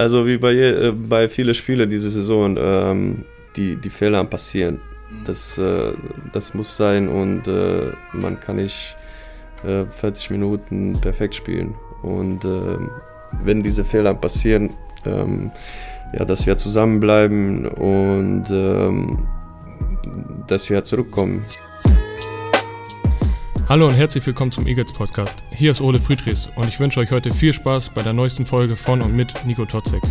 Also wie bei, äh, bei vielen Spielen diese Saison, ähm, die, die Fehler passieren. Das, äh, das muss sein und äh, man kann nicht 40 äh, Minuten perfekt spielen. Und ähm, wenn diese Fehler passieren, ähm, ja, dass wir zusammenbleiben und ähm, dass wir zurückkommen. Hallo und herzlich willkommen zum Eagles Podcast. Hier ist Ole Friedrichs und ich wünsche euch heute viel Spaß bei der neuesten Folge von und mit Nico Totzek.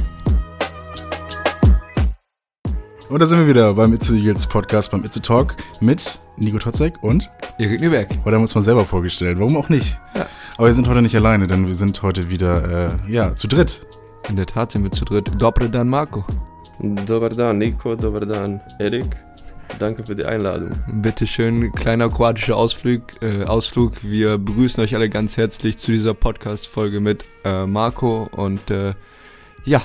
Und da sind wir wieder beim Itzu Eagles Podcast, beim Itzu Talk mit Nico Totzek und Erik Nüberg. Oder haben wir uns mal selber vorgestellt. Warum auch nicht? Ja. Aber wir sind heute nicht alleine, denn wir sind heute wieder, äh, ja, zu dritt. In der Tat sind wir zu dritt. Dobar dan Marco. Dobar dan Nico, dobar dan Erik. Danke für die Einladung. Bitte schön, kleiner kroatischer Ausflug. Äh, Ausflug. Wir begrüßen euch alle ganz herzlich zu dieser Podcast-Folge mit äh, Marco. Und äh, ja,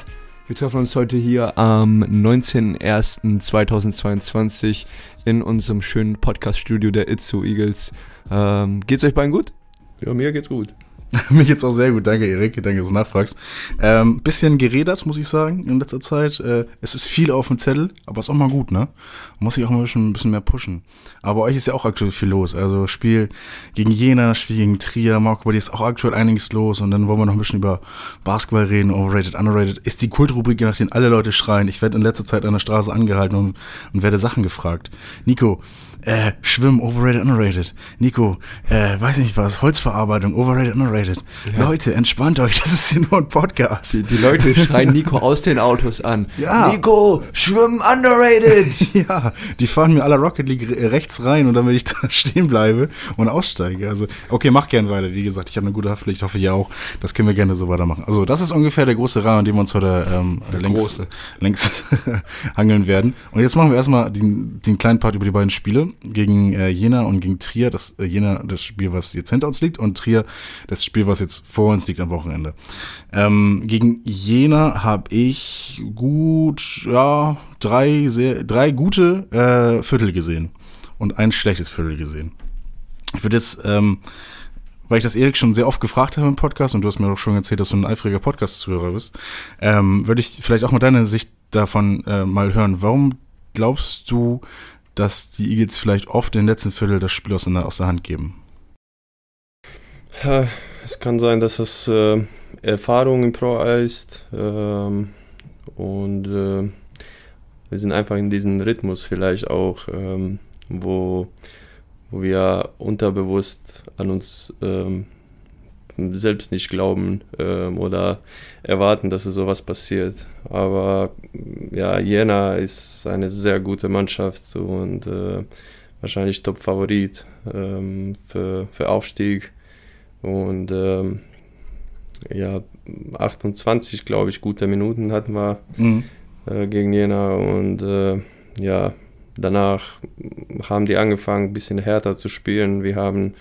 wir treffen uns heute hier am 19.01.2022 in unserem schönen Podcast-Studio der Itzu Eagles. Ähm, geht's euch beiden gut? Ja, mir geht's gut. Mir geht's auch sehr gut, danke Erik, danke, dass du nachfragst. Ähm, bisschen geredet, muss ich sagen, in letzter Zeit. Äh, es ist viel auf dem Zettel, aber ist auch mal gut, ne? Muss ich auch mal ein bisschen, ein bisschen mehr pushen. Aber bei euch ist ja auch aktuell viel los. Also Spiel gegen Jena, Spiel gegen Trier, Marco, bei dir ist auch aktuell einiges los. Und dann wollen wir noch ein bisschen über Basketball reden, overrated, underrated. Ist die Kultrubrik, nach denen alle Leute schreien. Ich werde in letzter Zeit an der Straße angehalten und, und werde Sachen gefragt. Nico, äh, Schwimmen, overrated, underrated. Nico, äh, weiß nicht was, Holzverarbeitung, overrated, underrated. Ja. Leute, entspannt euch, das ist hier nur ein Podcast. Die, die Leute schreien Nico aus den Autos an. Ja. Nico, Schwimmen, underrated. ja, die fahren mir aller Rocket League rechts rein und damit ich da stehen bleibe und aussteige. Also, okay, mach gern weiter. Wie gesagt, ich habe eine gute Haftpflicht, hoffe ihr auch. Das können wir gerne so weitermachen. Also, das ist ungefähr der große Rahmen, den wir uns heute ähm, längs, längs hangeln werden. Und jetzt machen wir erstmal den, den kleinen Part über die beiden Spiele gegen äh, Jena und gegen Trier. Das äh, Jena das Spiel, was jetzt hinter uns liegt und Trier das Spiel, was jetzt vor uns liegt am Wochenende. Ähm, gegen Jena habe ich gut, ja, drei sehr, drei gute äh, Viertel gesehen und ein schlechtes Viertel gesehen. Ich würde jetzt ähm, weil ich das Erik schon sehr oft gefragt habe im Podcast und du hast mir auch schon erzählt, dass du ein eifriger Podcast-Zuhörer bist, ähm, würde ich vielleicht auch mal deine Sicht davon äh, mal hören. Warum glaubst du, dass die Eagles vielleicht oft im letzten Viertel das Spiel aus der, aus der Hand geben? Ja, es kann sein, dass es äh, Erfahrung im Pro ist ähm, und äh, wir sind einfach in diesem Rhythmus vielleicht auch, ähm, wo, wo wir unterbewusst an uns ähm, selbst nicht glauben ähm, oder erwarten, dass es sowas passiert. Aber ja, Jena ist eine sehr gute Mannschaft und äh, wahrscheinlich Top-Favorit ähm, für, für Aufstieg. Und ähm, ja, 28, glaube ich, gute Minuten hatten wir mhm. äh, gegen Jena und äh, ja, danach haben die angefangen, ein bisschen härter zu spielen. Wir haben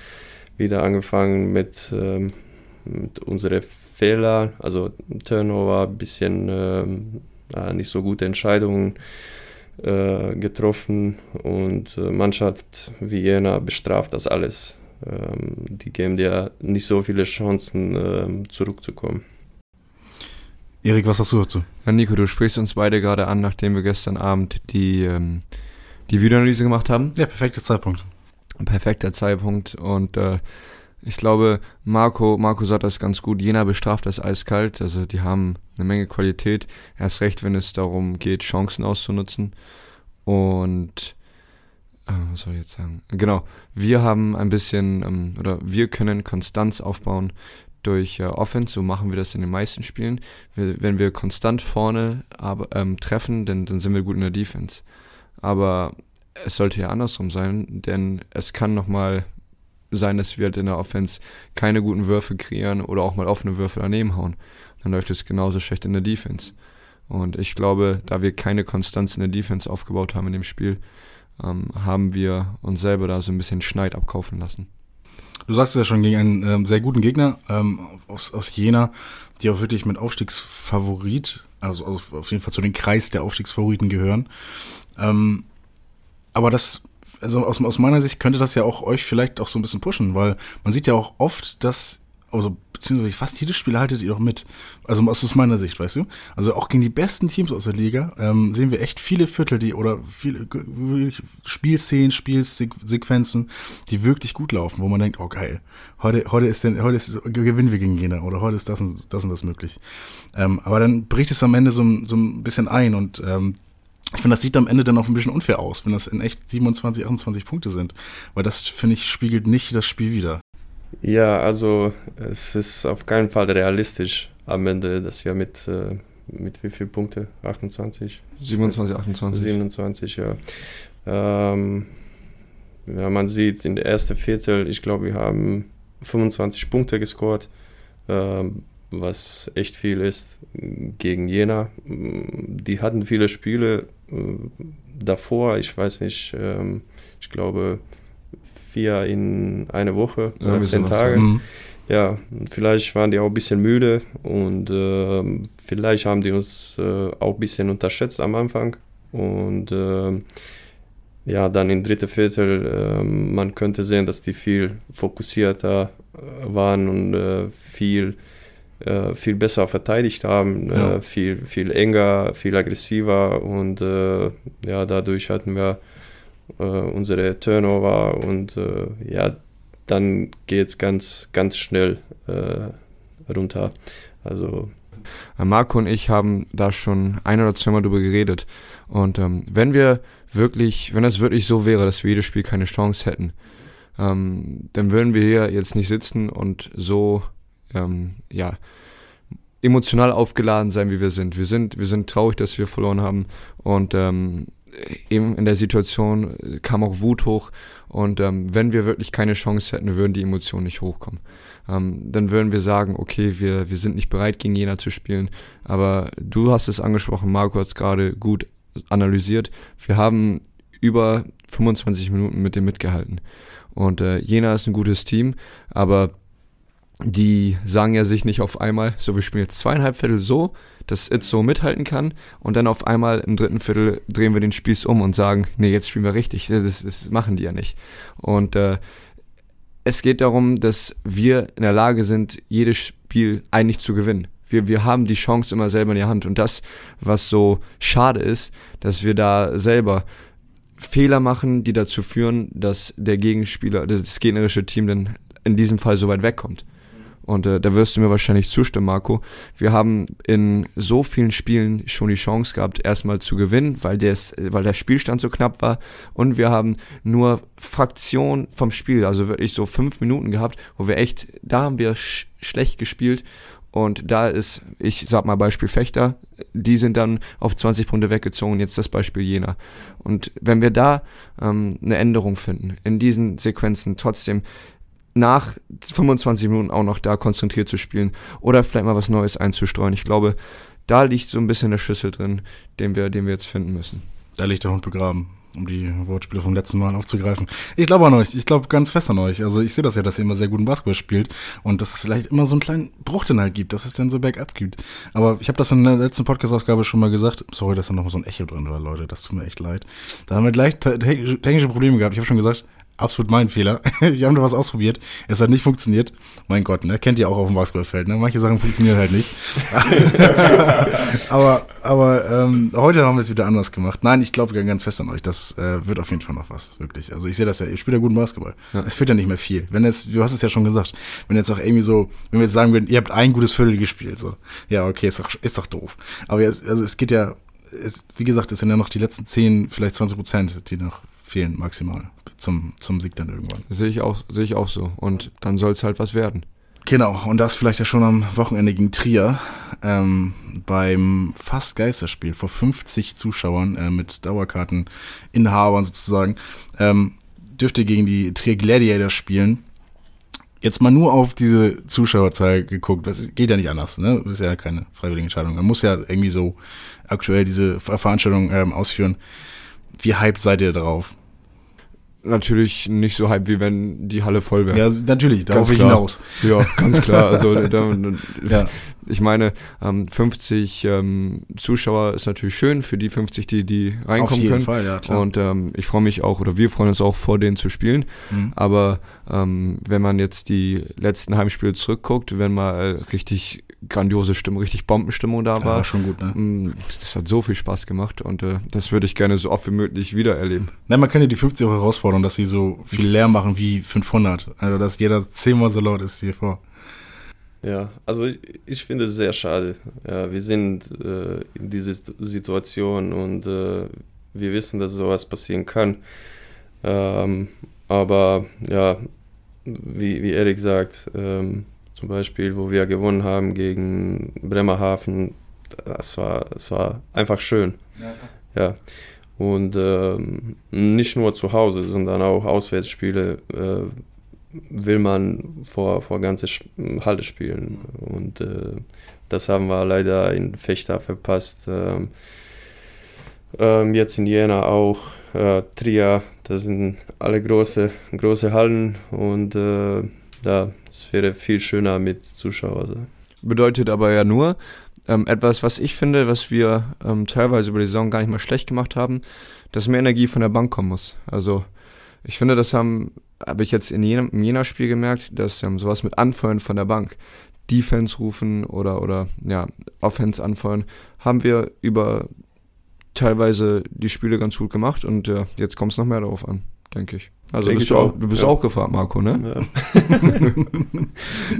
wieder angefangen mit, ähm, mit unseren Fehlern, also Turnover, ein bisschen ähm, nicht so gute Entscheidungen äh, getroffen und äh, Mannschaft wie Jena bestraft das alles. Ähm, die geben dir nicht so viele Chancen, ähm, zurückzukommen. Erik, was hast du dazu? Ja, Nico, du sprichst uns beide gerade an, nachdem wir gestern Abend die, ähm, die Videoanalyse gemacht haben. Ja, perfekter Zeitpunkt. Perfekter Zeitpunkt und äh, ich glaube, Marco, Marco sagt das ganz gut. Jena bestraft das eiskalt. Also die haben eine Menge Qualität. Erst recht, wenn es darum geht, Chancen auszunutzen. Und äh, was soll ich jetzt sagen? Genau, wir haben ein bisschen, ähm, oder wir können Konstanz aufbauen durch äh, Offense. So machen wir das in den meisten Spielen. Wenn wir konstant vorne aber, ähm, treffen, dann, dann sind wir gut in der Defense. Aber es sollte ja andersrum sein, denn es kann nochmal sein, dass wir halt in der Offense keine guten Würfe kreieren oder auch mal offene Würfe daneben hauen. Dann läuft es genauso schlecht in der Defense. Und ich glaube, da wir keine Konstanz in der Defense aufgebaut haben in dem Spiel, ähm, haben wir uns selber da so ein bisschen Schneid abkaufen lassen. Du sagst es ja schon gegen einen ähm, sehr guten Gegner ähm, aus, aus Jena, die auch wirklich mit Aufstiegsfavorit, also auf jeden Fall zu den Kreis der Aufstiegsfavoriten gehören. Ähm, aber das also aus, aus meiner Sicht könnte das ja auch euch vielleicht auch so ein bisschen pushen, weil man sieht ja auch oft, dass also beziehungsweise fast jedes Spiel haltet ihr doch mit. Also aus meiner Sicht, weißt du? Also auch gegen die besten Teams aus der Liga ähm, sehen wir echt viele Viertel, die oder viele Spielszenen, Spielsequenzen, die wirklich gut laufen, wo man denkt, oh geil, heute, heute ist denn, heute ist, gewinnen wir gegen Jena oder heute ist das und das und das möglich. Ähm, aber dann bricht es am Ende so, so ein bisschen ein und ähm, ich finde, das sieht am Ende dann auch ein bisschen unfair aus, wenn das in echt 27, 28 Punkte sind. Weil das, finde ich, spiegelt nicht das Spiel wieder. Ja, also es ist auf keinen Fall realistisch am Ende, dass wir mit, äh, mit wie viel Punkte? 28? 27, 28. 27, ja. Ähm, ja, man sieht in der ersten Viertel, ich glaube, wir haben 25 Punkte gescored, ähm, was echt viel ist gegen Jena. Die hatten viele Spiele davor, ich weiß nicht, ähm, ich glaube, vier in eine Woche oder zehn Tage. Mhm. Ja, vielleicht waren die auch ein bisschen müde und äh, vielleicht haben die uns äh, auch ein bisschen unterschätzt am Anfang. Und äh, ja, dann im dritten Viertel, ähm, man könnte sehen, dass die viel fokussierter äh, waren und äh, viel, äh, viel besser verteidigt haben, ja. viel, viel enger, viel aggressiver und ja, dadurch hatten wir äh, unsere Turnover und äh, ja, dann geht es ganz, ganz schnell äh, runter. Also äh, Marco und ich haben da schon ein oder zweimal drüber geredet. Und ähm, wenn wir wirklich, wenn es wirklich so wäre, dass wir jedes Spiel keine Chance hätten, ähm, dann würden wir hier jetzt nicht sitzen und so, ähm, ja, emotional aufgeladen sein, wie wir sind. Wir sind, wir sind traurig, dass wir verloren haben und ähm, eben in der Situation kam auch Wut hoch und ähm, wenn wir wirklich keine Chance hätten, würden die Emotionen nicht hochkommen. Ähm, dann würden wir sagen, okay, wir, wir sind nicht bereit, gegen Jena zu spielen, aber du hast es angesprochen, Marco hat es gerade gut analysiert. Wir haben über 25 Minuten mit dem mitgehalten und äh, Jena ist ein gutes Team, aber die sagen ja sich nicht auf einmal, so wir spielen jetzt zweieinhalb Viertel so, dass It so mithalten kann und dann auf einmal im dritten Viertel drehen wir den Spieß um und sagen, nee, jetzt spielen wir richtig. Das, das machen die ja nicht. Und äh, es geht darum, dass wir in der Lage sind, jedes Spiel eigentlich zu gewinnen. Wir, wir haben die Chance immer selber in der Hand. Und das, was so schade ist, dass wir da selber Fehler machen, die dazu führen, dass der Gegenspieler, das gegnerische Team dann in diesem Fall so weit wegkommt. Und äh, da wirst du mir wahrscheinlich zustimmen, Marco. Wir haben in so vielen Spielen schon die Chance gehabt, erstmal zu gewinnen, weil, des, weil der Spielstand so knapp war. Und wir haben nur Fraktion vom Spiel, also wirklich so fünf Minuten gehabt, wo wir echt, da haben wir sch schlecht gespielt. Und da ist, ich sag mal Beispiel Fechter, die sind dann auf 20 Punkte weggezogen, jetzt das Beispiel Jena. Und wenn wir da ähm, eine Änderung finden, in diesen Sequenzen trotzdem nach 25 Minuten auch noch da konzentriert zu spielen oder vielleicht mal was Neues einzustreuen. Ich glaube, da liegt so ein bisschen der Schlüssel drin, den wir, den wir jetzt finden müssen. Da liegt der Hund begraben, um die Wortspiele vom letzten Mal aufzugreifen. Ich glaube an euch, ich glaube ganz fest an euch. Also ich sehe das ja, dass ihr immer sehr guten Basketball spielt und dass es vielleicht immer so einen kleinen Bruch dann halt gibt, dass es dann so bergab gibt. Aber ich habe das in der letzten Podcast-Ausgabe schon mal gesagt. Sorry, dass da noch mal so ein Echo drin war, Leute. Das tut mir echt leid. Da haben wir gleich technische Probleme gehabt. Ich habe schon gesagt, absolut mein Fehler. Wir haben da was ausprobiert. Es hat nicht funktioniert. Mein Gott, ne? Kennt ihr auch auf dem Basketballfeld, ne? Manche Sachen funktionieren halt nicht. aber aber ähm, heute haben wir es wieder anders gemacht. Nein, ich glaube ganz fest an euch. Das äh, wird auf jeden Fall noch was, wirklich. Also ich sehe das ja, ihr spielt ja guten Basketball. Ja. Es fehlt ja nicht mehr viel. Wenn jetzt, du hast es ja schon gesagt, wenn jetzt auch irgendwie so, wenn wir jetzt sagen würden, ihr habt ein gutes Viertel gespielt, so. Ja, okay, ist doch, ist doch doof. Aber jetzt, also es geht ja, es, wie gesagt, es sind ja noch die letzten 10, vielleicht 20 Prozent, die noch fehlen, maximal zum, zum Sieg dann irgendwann. Sehe ich auch, sehe ich auch so. Und dann soll es halt was werden. Genau, und das vielleicht ja schon am Wochenende gegen Trier ähm, beim fast Geisterspiel vor 50 Zuschauern äh, mit Dauerkarteninhabern sozusagen. Ähm, dürfte gegen die Trier Gladiators spielen. Jetzt mal nur auf diese Zuschauerzahl geguckt, das geht ja nicht anders, ne? Das ist ja keine freiwillige Entscheidung. Man muss ja irgendwie so aktuell diese Veranstaltung ähm, ausführen. Wie hyped seid ihr drauf? Natürlich nicht so hype, wie wenn die Halle voll wäre. Ja, natürlich, darauf ich hinaus. Ja, ganz klar. Also da, Ja. ich meine, ähm, 50 ähm, Zuschauer ist natürlich schön für die 50, die, die Auf reinkommen jeden können. Fall, ja, klar. Und ähm, ich freue mich auch, oder wir freuen uns auch, vor denen zu spielen. Mhm. Aber ähm, wenn man jetzt die letzten Heimspiele zurückguckt, wenn mal richtig grandiose Stimmung, richtig Bombenstimmung da ja, war, war schon gut, ne? mm, das hat so viel Spaß gemacht und äh, das würde ich gerne so oft wie möglich wieder erleben. Nein, man kann ja die 50 auch herausfordern, dass sie so viel Lärm machen wie 500. Also, dass jeder zehnmal so laut ist hier vor. Ja, also ich, ich finde es sehr schade. Ja, wir sind äh, in dieser Situation und äh, wir wissen, dass sowas passieren kann. Ähm, aber ja, wie, wie Erik sagt, ähm, zum Beispiel, wo wir gewonnen haben gegen Bremerhaven, das war, das war einfach schön. Ja. Und ähm, nicht nur zu Hause, sondern auch Auswärtsspiele äh, will man vor, vor ganze Halle spielen. Und äh, das haben wir leider in Fechter verpasst. Ähm, ähm, jetzt in Jena auch. Äh, Trier, das sind alle große, große Hallen und äh, ja, es wäre viel schöner mit Zuschauern. Bedeutet aber ja nur, ähm, etwas, was ich finde, was wir ähm, teilweise über die Saison gar nicht mal schlecht gemacht haben, dass mehr Energie von der Bank kommen muss. Also ich finde, das haben habe ich jetzt in jenem, in jener Spiel gemerkt, dass ähm, sowas mit Anfeuern von der Bank, Defense rufen oder oder ja Offense anfeuern, haben wir über teilweise die Spiele ganz gut gemacht und äh, jetzt kommt es noch mehr darauf an, denke ich. Also bist du, auch, du bist ja. auch gefragt, Marco, ne? Ja.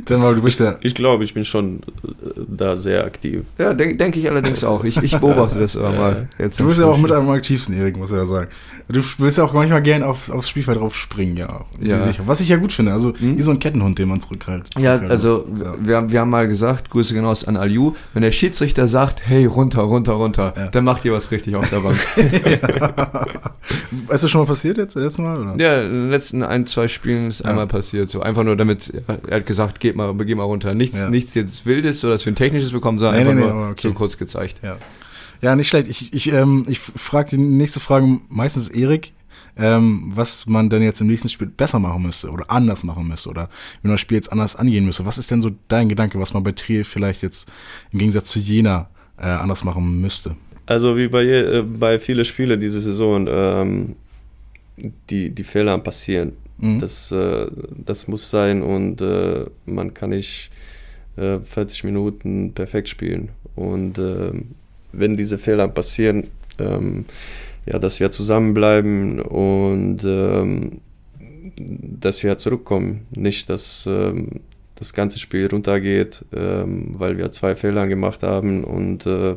Dann mal, du bist ja. Ich glaube, ich bin schon äh, da sehr aktiv. Ja, denke denk ich allerdings auch. Ich, ich beobachte das aber mal. Jetzt Du bist ja auch mit am aktivsten, Erik, muss ich ja sagen. Du willst ja auch manchmal gern auf, aufs Spielfeld drauf springen, ja. Ja. Sicher. Was ich ja gut finde, also Hm? wie so ein Kettenhund, den man zurückhält. Ja, also. Ja. wir, haben- wir haben mal gesagt, Grüße hinaus an Aliu, wenn der Schiedsrichter sagt, hey, runter, runter, runter, Ja. dann macht ihr was richtig auf der Bank. Ist das schon mal passiert jetzt, das letzte Mal? Oder? ja, in den letzten ein, zwei Spielen ist Ja. einmal passiert, so einfach nur damit, er hat gesagt, geht mal, geh mal runter. Nichts, Ja. nichts jetzt Wildes, so dass wir ein technisches bekommen, sondern Nee, einfach nee, nee, nur okay. so kurz gezeigt. Ja. Ja, nicht schlecht. Ich, ich, ähm, ich frage die nächste Frage meistens Erik, ähm, was man denn jetzt im nächsten Spiel besser machen müsste oder anders machen müsste oder wenn man das Spiel jetzt anders angehen müsste. Was ist denn so dein Gedanke, was man bei Trier vielleicht jetzt im Gegensatz zu Jena äh, anders machen müsste? Also wie bei, je- äh, bei vielen Spielen diese Saison, ähm, die, die Fehler passieren. Mhm. Das, äh, das muss sein und äh, man kann nicht äh, 40 Minuten perfekt spielen. Und ähm, wenn diese Fehler passieren, ähm, ja, dass wir zusammenbleiben und ähm, dass wir zurückkommen. Nicht, dass ähm, das ganze Spiel runtergeht, ähm, weil wir zwei Fehler gemacht haben und äh,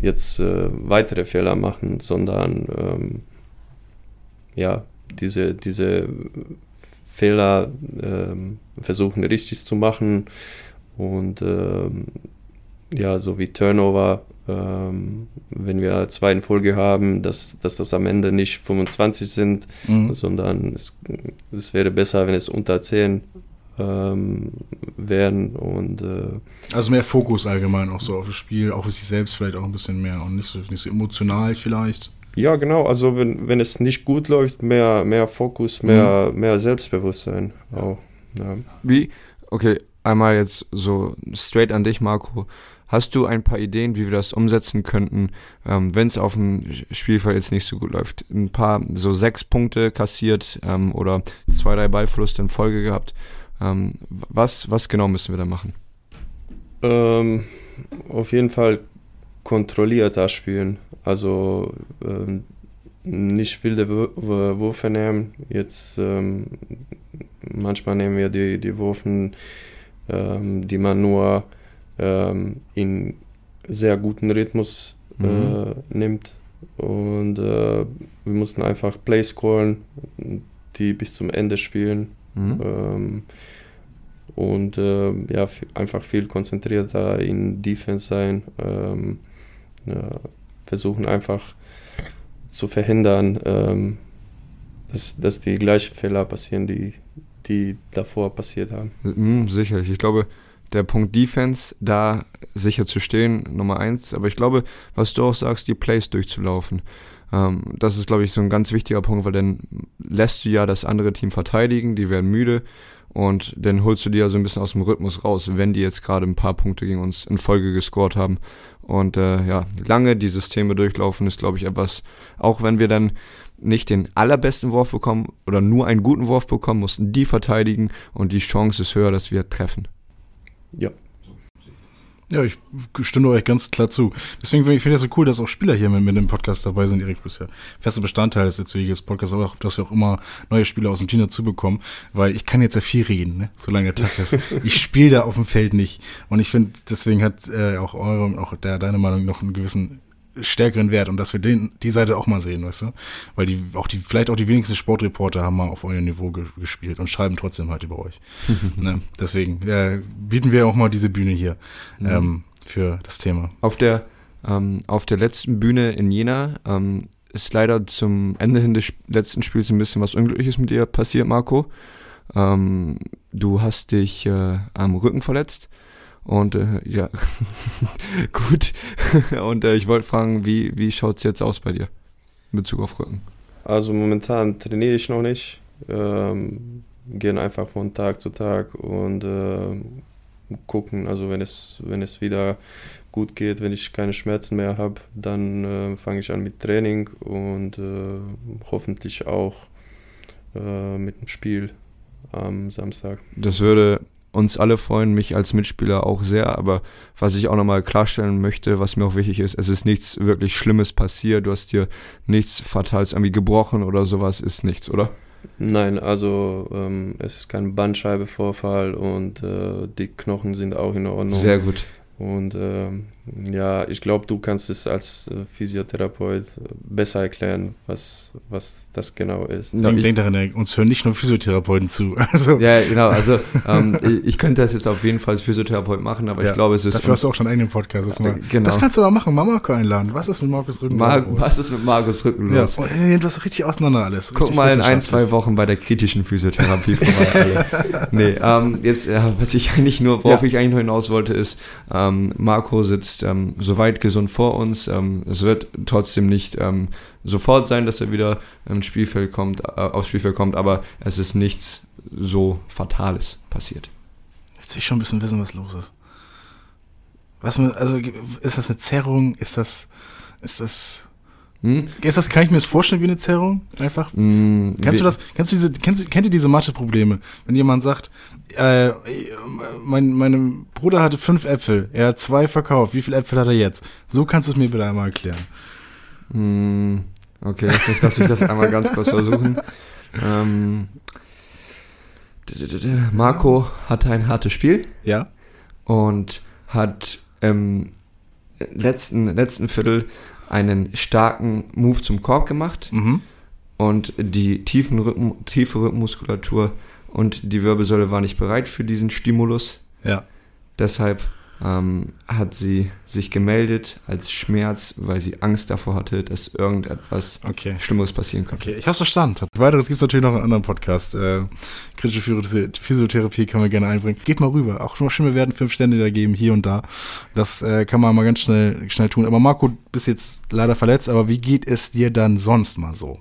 jetzt äh, weitere Fehler machen, sondern ähm, ja, diese, diese Fehler ähm, versuchen richtig zu machen und ähm, ja, so wie Turnover, ähm, wenn wir zwei in Folge haben, dass, dass das am Ende nicht 25 sind, Mhm. sondern es, es wäre besser, wenn es unter 10 ähm, wären und äh, Also mehr Fokus allgemein auch so auf das Spiel, auch auf sich selbst vielleicht auch ein bisschen mehr und nicht so, nicht so emotional vielleicht. Ja genau, also wenn, wenn es nicht gut läuft, mehr, mehr Fokus, mehr, mehr Selbstbewusstsein auch. Ja. Wie? Okay, einmal jetzt so straight an dich, Marco. Hast du ein paar Ideen, wie wir das umsetzen könnten, ähm, wenn es auf dem Spielfeld jetzt nicht so gut läuft? Ein paar, so sechs Punkte kassiert ähm, oder zwei, drei Ballverluste in Folge gehabt. Ähm, was, was genau müssen wir da machen? Ähm, auf jeden Fall kontrollierter spielen. Also ähm, nicht wilde Wür- Wür- Würfe nehmen. Jetzt ähm, manchmal nehmen wir die, die Würfen, ähm, die man nur ähm, in sehr guten Rhythmus Mhm. äh, nimmt. Und äh, wir mussten einfach Play scoren, die bis zum Ende spielen. Mhm. Ähm, und äh, ja, einfach viel konzentrierter in Defense sein. Ähm, ja, versuchen einfach zu verhindern, ähm, dass, dass die gleichen Fehler passieren, die, die davor passiert haben. Mhm, sicherlich. Ich glaube, der Punkt Defense, da sicher zu stehen, Nummer eins. Aber ich glaube, was du auch sagst, die Plays durchzulaufen. Ähm, das ist, glaube ich, so ein ganz wichtiger Punkt, weil dann lässt du ja das andere Team verteidigen, die werden müde und dann holst du die ja so ein bisschen aus dem Rhythmus raus, wenn die jetzt gerade ein paar Punkte gegen uns in Folge gescored haben. Und äh, ja, lange die Systeme durchlaufen ist, glaube ich, etwas, auch wenn wir dann nicht den allerbesten Wurf bekommen oder nur einen guten Wurf bekommen, mussten die verteidigen und die Chance ist höher, dass wir treffen. Ja, Ja, ich stimme euch ganz klar zu. Deswegen finde ich das so cool, dass auch Spieler hier mit, mit dem Podcast dabei sind. Bist ja fester Bestandteil des Erzeuges Podcasts, aber auch, dass wir auch immer neue Spieler aus dem Team dazu bekommen, weil ich kann jetzt ja viel reden, ne? solange der Tag ist. ich spiele da auf dem Feld nicht. Und ich finde, deswegen hat äh, auch eure und auch der, deine Meinung noch einen gewissen stärkeren Wert und dass wir den, die Seite auch mal sehen, weißt du? Weil die, auch die, vielleicht auch die wenigsten Sportreporter haben mal auf eurem Niveau ge gespielt und schreiben trotzdem halt über euch. ne? Deswegen ja, bieten wir auch mal diese Bühne hier ähm, für das Thema. Auf der, ähm, auf der letzten Bühne in Jena ähm, ist leider zum Ende hin des letzten Spiels ein bisschen was Unglückliches mit dir passiert, Marco. Ähm, du hast dich äh, am Rücken verletzt. Und äh, ja, gut. Und äh, ich wollte fragen, wie, wie schaut es jetzt aus bei dir in Bezug auf Rücken? Also momentan trainiere ich noch nicht. Ähm, gehen einfach von Tag zu Tag und äh, gucken. Also wenn es, wenn es wieder gut geht, wenn ich keine Schmerzen mehr habe, dann äh, fange ich an mit Training und äh, hoffentlich auch äh, mit dem Spiel am Samstag. Das würde uns alle freuen, mich als Mitspieler auch sehr, aber was ich auch nochmal klarstellen möchte, was mir auch wichtig ist, es ist nichts wirklich Schlimmes passiert, du hast dir nichts Fatales irgendwie gebrochen oder sowas, ist nichts, oder? Nein, also ähm, es ist kein Bandscheibevorfall und äh, die Knochen sind auch in Ordnung. Sehr gut. Und ähm, ja, ich glaube, du kannst es als äh, Physiotherapeut besser erklären, was, was das genau ist. Ja, Denk, ich- denk daran, uns hören nicht nur Physiotherapeuten zu. Also, Ja, genau, also ähm, ich- könnte das jetzt auf jeden Fall als Physiotherapeut machen, aber Ja, ich glaube, es ist dafür hast du auch schon einen Podcast. Das, mal. Genau. das kannst du aber machen, mal Marco einladen. Was ist mit Markus Rücken? Mar los? was ist mit Markus Rücken Ja, los? und, äh, das ist richtig auseinander alles. Guck mal in ein, zwei. Wochen bei der kritischen Physiotherapie vorbei. alle. nee, ähm, jetzt, ja, was ich eigentlich nur, worauf Ja. ich eigentlich nur hinaus wollte, ist, ähm, Marco sitzt ähm, soweit gesund vor uns. Ähm, es wird trotzdem nicht ähm, sofort sein, dass er wieder ins Spielfeld kommt, äh, aufs Spielfeld kommt, aber es ist nichts so Fatales passiert. Jetzt will ich schon ein bisschen wissen, was los ist. Was also, ist das eine Zerrung? Ist das, ist das, Hm? ist das, kann ich mir das vorstellen wie eine Zerrung? Einfach? Mm, Kennst du das, kennst du diese, kennst kennt ihr diese Mathe-Probleme? Wenn jemand sagt, äh, mein, mein Bruder hatte fünf Äpfel, er hat zwei verkauft, wie viele Äpfel hat er jetzt? So kannst du es mir bitte einmal erklären. Mm, Okay, lass mich, lass mich das einmal ganz kurz versuchen. Ähm, Marco hatte ein hartes Spiel Ja? und hat im letzten, letzten Viertel einen starken Move zum Korb gemacht Mhm. und die tiefen Rücken, tiefe Rückenmuskulatur und die Wirbelsäule war nicht bereit für diesen Stimulus. Ja. Deshalb ähm, hat sie sich gemeldet als Schmerz, weil sie Angst davor hatte, dass irgendetwas Okay. Schlimmeres passieren könnte. Okay, ich hab's verstanden. Weiteres gibt's natürlich noch in anderen Podcast. Äh, kritische Physi- Physiotherapie kann man gerne einbringen. Geht mal rüber. Auch nur Stimme werden fünf Stände da geben, hier und da. Das äh, kann man mal ganz schnell, schnell tun. Aber Marco, du bist jetzt leider verletzt, aber wie geht es dir dann sonst mal so?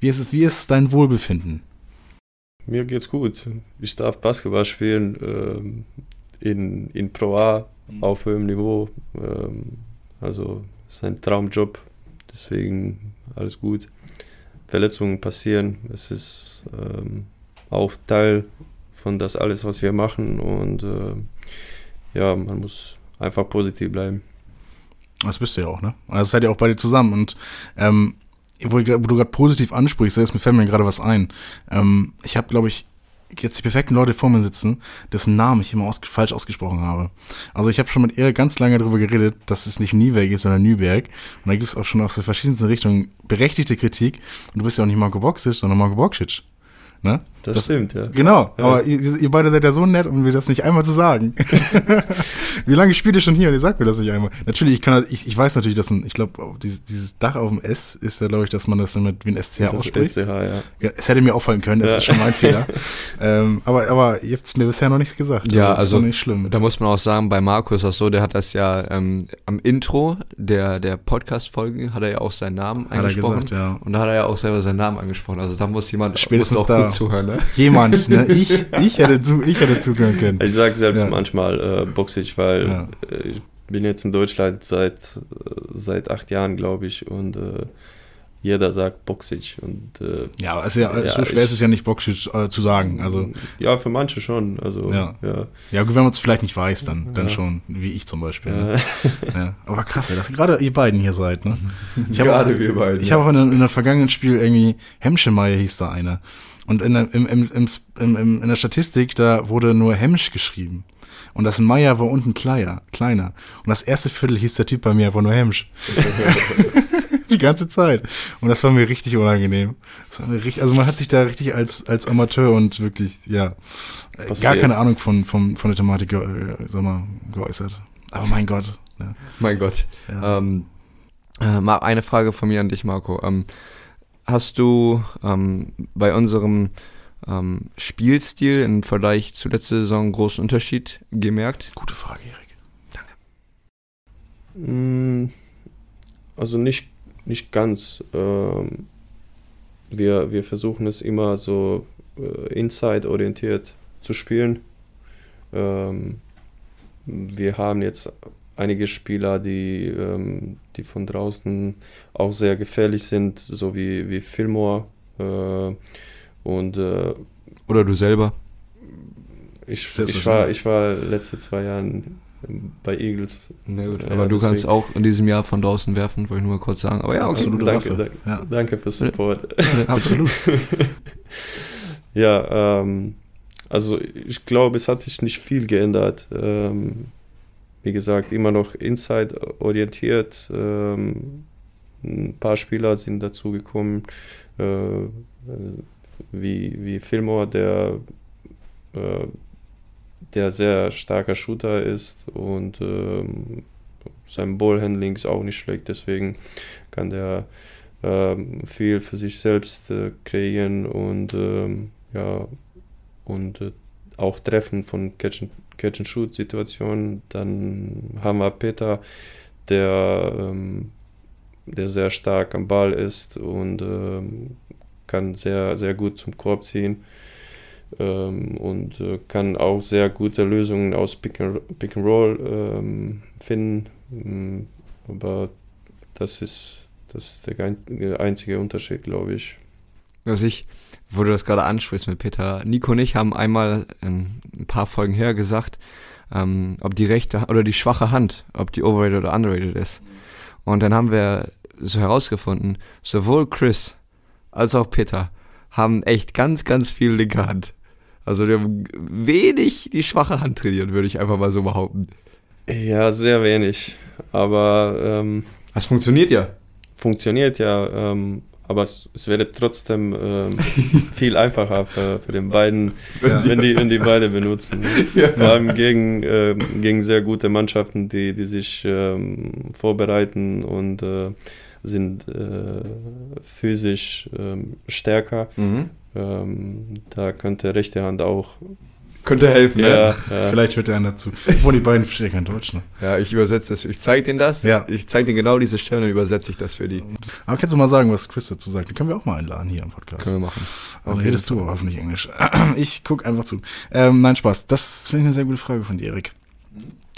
Wie ist es, wie ist dein Wohlbefinden? Mir geht's gut. Ich darf Basketball spielen ähm, in, in Pro A auf hohem Niveau. Ähm, also es ist ein Traumjob, deswegen alles gut. Verletzungen passieren, es ist ähm, auch Teil von das alles, was wir machen und ähm, ja, man muss einfach positiv bleiben. Das bist du ja auch, ne? Also das seid ihr auch beide zusammen. Und ähm, wo, wo du gerade positiv ansprichst, ist mir fällt mir gerade was ein. Ähm, ich habe, glaube ich, jetzt die perfekten Leute vor mir sitzen, dessen Namen ich immer aus, falsch ausgesprochen habe. Also ich habe schon mit ihr ganz lange darüber geredet, dass es nicht Nieberg ist, sondern Nüberg. Und da gibt es auch schon aus den verschiedensten Richtungen berechtigte Kritik. Und du bist ja auch nicht Marco Boxic, sondern Marco Boxic. Ne? Das, Das- stimmt, ja. Genau, Ja. aber ihr, ihr beide seid ja so nett, um mir das nicht einmal zu sagen. Wie lange spielt ihr schon hier und ihr sagt mir das nicht einmal? Natürlich, ich kann halt- ich, ich weiß natürlich, dass ein, ich glaube, dieses, dieses Dach auf dem S ist ja, glaube ich, dass man das damit wie ein SCH Das ausspricht. SCH, ja. Ja, es hätte mir auffallen können, das Ja. ist schon mein Fehler. ähm, aber, aber ihr habt es mir bisher noch nichts gesagt. Ja, das also war nicht schlimm. Da muss man auch sagen, bei Marco ist das so, der hat das ja ähm, am Intro der, der Podcast-Folge hat er ja auch seinen Namen Hat er angesprochen. gesagt, ja. Und da hat er ja auch selber seinen Namen angesprochen. Also da muss jemand Spätestens muss auch da. gut zuhören, ne? Jemand, ne? Ich, ich hätte zu, ich hätte zuhören können. Ich sage selbst Ja. manchmal äh, Boxig, weil Ja. äh, ich bin jetzt in Deutschland seit, äh, seit acht Jahren, glaube ich, und äh, jeder sagt Boxig. Und, äh, Ja, aber es ja, Ja, so schwer ich- ist es ja nicht, Boxic äh, zu sagen. Also, ja, für manche schon. Also, Ja. ja. ja, wenn man es vielleicht nicht weiß, dann, dann Ja. schon, wie ich zum Beispiel. Ne? Ja. Aber krass, dass gerade ihr beiden hier seid, ne? Ich Gerade auch, wir beiden, Ich habe auch in, einem- in einem vergangenen Spiel irgendwie Hemschemeyer hieß da einer. Und in der, im, im, im, in der Statistik, da wurde nur Hemsch geschrieben. Und das Meier war unten kleiner, kleiner. Und das erste Viertel hieß der Typ bei mir einfach nur Hemsch. Die ganze Zeit. Und das war mir richtig unangenehm. Mir richtig, also man hat sich da richtig als, als Amateur und wirklich, ja, äh, gar Passiert. keine Ahnung von, von, von der Thematik äh, sag mal, geäußert. Aber mein Gott. Ja. Mein Gott. Ja. Ähm, äh, mal eine Frage von mir an dich, Marco. Ähm, hast du ähm, bei unserem ähm, Spielstil im Vergleich zu letzter Saison einen großen Unterschied gemerkt? Gute Frage, Erik. Mm, Also nicht, nicht ganz. Ähm, wir, wir versuchen es immer so äh, inside-orientiert zu spielen. Ähm, wir haben jetzt einige Spieler, die, ähm, die von draußen auch sehr gefährlich sind, so wie, wie Fillmore. Äh, und äh, Oder du selber? ich, ich, war, ich war letzte zwei Jahre bei Eagles. Na gut, Ja, aber du kannst auch in diesem Jahr von draußen werfen, wollte ich nur mal kurz sagen. Aber ja, okay. Absolute danke, danke, Ja. danke für Support. Absolut. Ja, ähm, also ich glaube, es hat sich nicht viel geändert. Ähm, wie gesagt, immer noch inside orientiert. Ähm, ein paar Spieler sind dazugekommen, äh, wie, wie Fillmore, der, äh, der sehr starker Shooter ist und ähm, sein Ballhandling ist auch nicht schlecht, deswegen kann der ähm, viel für sich selbst äh, kreieren und ähm, ja und äh, auch Treffen von Catch and, Catch and Shoot Situationen. Dann haben wir Peter, der ähm, der sehr stark am Ball ist und ähm, kann sehr sehr gut zum Korb ziehen ähm, und äh, kann auch sehr gute Lösungen aus Pick and, Pick and Roll ähm, finden. Mm, Aber das ist, das ist der gein- einzige Unterschied, glaube ich. Was ich, wo du das gerade ansprichst mit Peter, Nico und ich haben einmal ähm, ein paar Folgen her gesagt, ähm, ob die rechte oder die schwache Hand, ob die overrated oder underrated ist. Und dann haben wir so herausgefunden, sowohl Chris als auch Peter haben echt ganz, ganz viel linke Hand. Also die haben wenig die schwache Hand trainiert, würde ich einfach mal so behaupten. Ja, sehr wenig. Aber ähm, Das funktioniert ja. funktioniert ja. Ähm, aber es, es wäre trotzdem ähm, viel einfacher für, für den beiden, Ja. wenn, die, wenn die beide benutzen. Vor allem gegen, ähm, gegen sehr gute Mannschaften, die, die sich ähm, vorbereiten und äh, sind äh, physisch ähm, stärker. Mhm. Ähm, da könnte rechte Hand auch. Könnte helfen, Ja, ne? ja. Vielleicht hört der einer zu. Obwohl die beiden verstehen kein Deutsch, ne? Ja, ich übersetze das. Ich zeige denen das. Ja. Ich zeige denen genau diese Stelle und übersetze ich das für die. Aber kannst du mal sagen, was Chris dazu sagt? Den können wir auch mal einladen hier im Podcast. Können wir machen. Aber Auf redest jeden du hoffentlich Englisch. Ich guck einfach zu. Ähm, nein, Spaß. Das finde ich eine sehr gute Frage von dir, Erik.